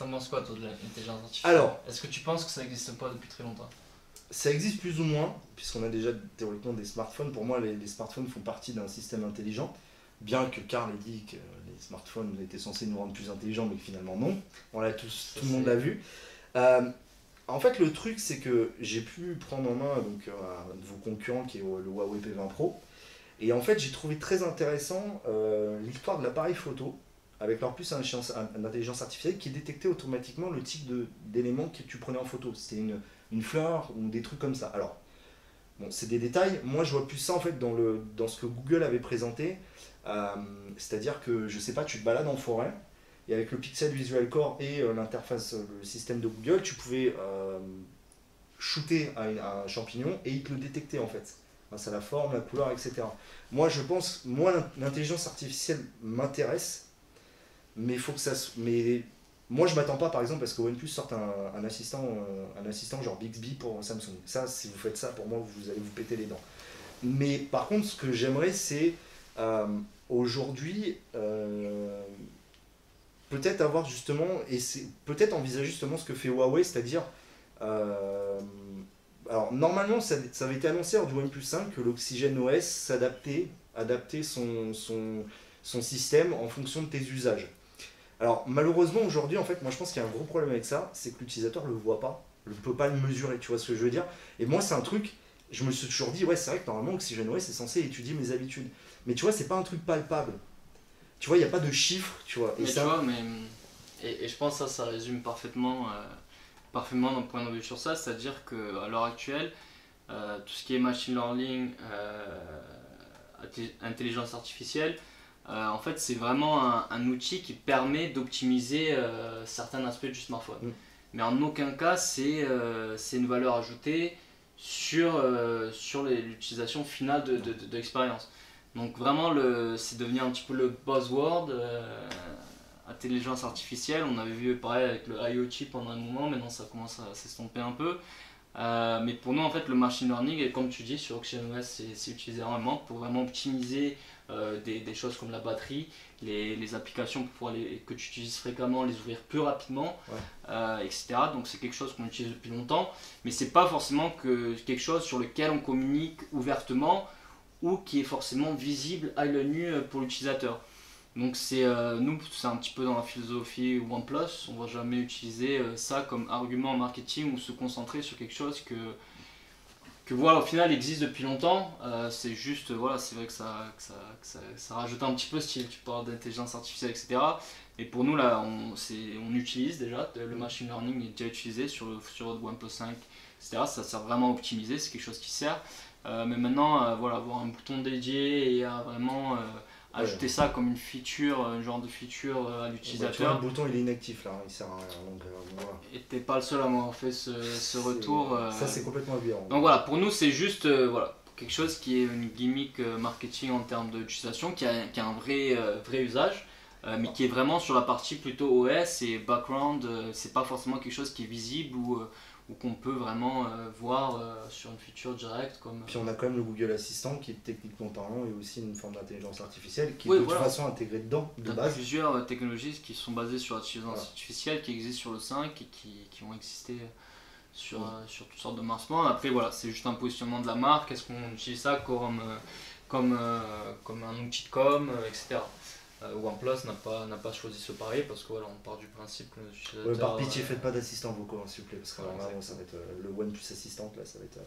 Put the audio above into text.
T'en penses quoi toi de l'intelligence artificielle Alors, est-ce que tu penses que ça n'existe pas depuis très longtemps Ça existe plus ou moins, puisqu'on a déjà théoriquement des smartphones. Pour moi, les, les smartphones font partie d'un système intelligent. Bien que Carl ait dit que les smartphones étaient censés nous rendre plus intelligents, mais que finalement non. On l'a tous, Ça, tout le monde l'a vu. Euh, en fait, le truc, c'est que j'ai pu prendre en main donc, euh, un de vos concurrents qui est le Huawei P20 Pro. Et en fait, j'ai trouvé très intéressant euh, l'histoire de l'appareil photo avec leur puce à intelligence- à intelligence artificielle qui détectait automatiquement le type d'éléments que tu prenais en photo. C'était une, fleur ou des trucs comme ça. Alors, bon, c'est des détails. Moi, je vois plus ça en fait dans, le, dans ce que Google avait présenté. Euh, C'est-à-dire que, je sais pas, tu te balades en forêt et avec le Pixel Visual Core et euh, l'interface, euh, le système de Google, tu pouvais shooter un champignon et il te le détectait en fait. Grâce à la forme, la couleur, etc. Moi, je pense, moi, l'in- l'intelligence artificielle m'intéresse, mais faut que ça. Mais moi, je m'attends pas, par exemple, parce que OnePlus sorte un, un assistant, euh, un assistant genre Bixby pour Samsung. Ça, si vous faites ça, pour moi, vous allez vous péter les dents. Mais par contre, ce que j'aimerais, c'est euh, aujourd'hui euh, peut-être avoir justement et c'est peut-être envisager justement ce que fait Huawei, c'est-à-dire alors normalement ça, ça avait été annoncé lors du OnePlus 5 que l'Oxygen OS s'adaptait, adaptait son, son, son système en fonction de tes usages. Alors malheureusement aujourd'hui en fait moi je pense qu'il y a un gros problème avec ça, c'est que l'utilisateur le voit pas, ne peut pas le mesurer, tu vois ce que je veux dire Et moi c'est un truc, je me suis toujours dit ouais c'est vrai que normalement Oxygen OS c'est censé étudier mes habitudes. Mais tu vois c'est pas un truc palpable. Tu vois il n'y a pas de chiffres, tu vois. Et Mais ça, tu vois, mais. Et, et je pense que ça, ça résume parfaitement, euh, parfaitement notre point de vue sur ça. C'est-à-dire qu'à l'heure actuelle, euh, tout ce qui est machine learning, euh, intelligence artificielle, euh, en fait, c'est vraiment un, un outil qui permet d'optimiser euh, certains aspects du smartphone. Mm. Mais en aucun cas, c'est euh, une valeur ajoutée sur, sur l'utilisation finale de, de, de- de l'expérience. Donc vraiment, le- c'est devenu un petit peu le buzzword, intelligence artificielle. On avait vu pareil avec le IoT pendant un moment, maintenant ça commence à s'estomper un peu. Mais pour nous, en fait, le machine learning, et comme tu dis, sur OxygenOS, c'est c'est utilisé énormément pour vraiment optimiser euh, des, des choses comme la batterie, les, les applications pour pouvoir les, que tu utilises fréquemment, les ouvrir plus rapidement, Ouais. euh, etc. Donc c'est quelque chose qu'on utilise depuis longtemps, mais c'est pas forcément que quelque chose sur lequel on communique ouvertement ou qui est forcément visible à l'œil nu euh, pour l'utilisateur. Donc c'est euh, nous c'est un petit peu dans la philosophie OnePlus, on va jamais utiliser ça comme argument marketing ou se concentrer sur quelque chose que que voilà au final existe depuis longtemps. Euh, c'est juste voilà c'est vrai que ça ça, ça rajoute un petit peu style tu parles d'intelligence artificielle etc. Et pour nous là on on utilise déjà le machine learning est déjà utilisé sur sur OnePlus 5 etc. Ça sert vraiment à optimiser c'est quelque chose qui sert. Euh, mais maintenant, euh, voilà, avoir un bouton dédié et à vraiment ajouter ça comme une feature, un genre de feature euh, à Bah, tu vois, l'utilisateur. le bouton il est inactif là, il sert à rien. Donc, euh, voilà. Et t'es pas le seul à m'avoir fait ce, ce retour. euh, Ça c'est complètement aberrant. donc voilà, pour nous c'est juste euh, voilà, quelque chose qui est une gimmick marketing en termes d'utilisation, qui a, qui a un vrai, euh, vrai usage, mais qui est vraiment sur la partie plutôt OS et background, c'est pas forcément quelque chose qui est visible ou, ou qu'on peut vraiment euh, voir euh, sur une feature directe comme... Puis on a quand même le Google Assistant qui techniquement parlant est aussi une forme d'intelligence artificielle qui Oui, est de toute façon intégrée dedans de base. plusieurs euh, technologies qui sont basées sur l'intelligence Voilà. artificielle, qui existent sur le 5 et qui, qui vont exister sur, euh, sur toutes sortes de marquements. Après, voilà, c'est juste un positionnement de la marque. Est-ce qu'on utilise ça comme, comme, euh, comme un outil de com, euh, etc. Euh, OnePlus n'a pas, n'a pas choisi ce pari parce que voilà, on part du principe que nos utilisateurs. Ouais, par pitié, euh, faites pas d'assistants vocaux hein, s'il vous plaît, parce que alors là, ça va être euh, le OnePlus Assistant là, ça va être.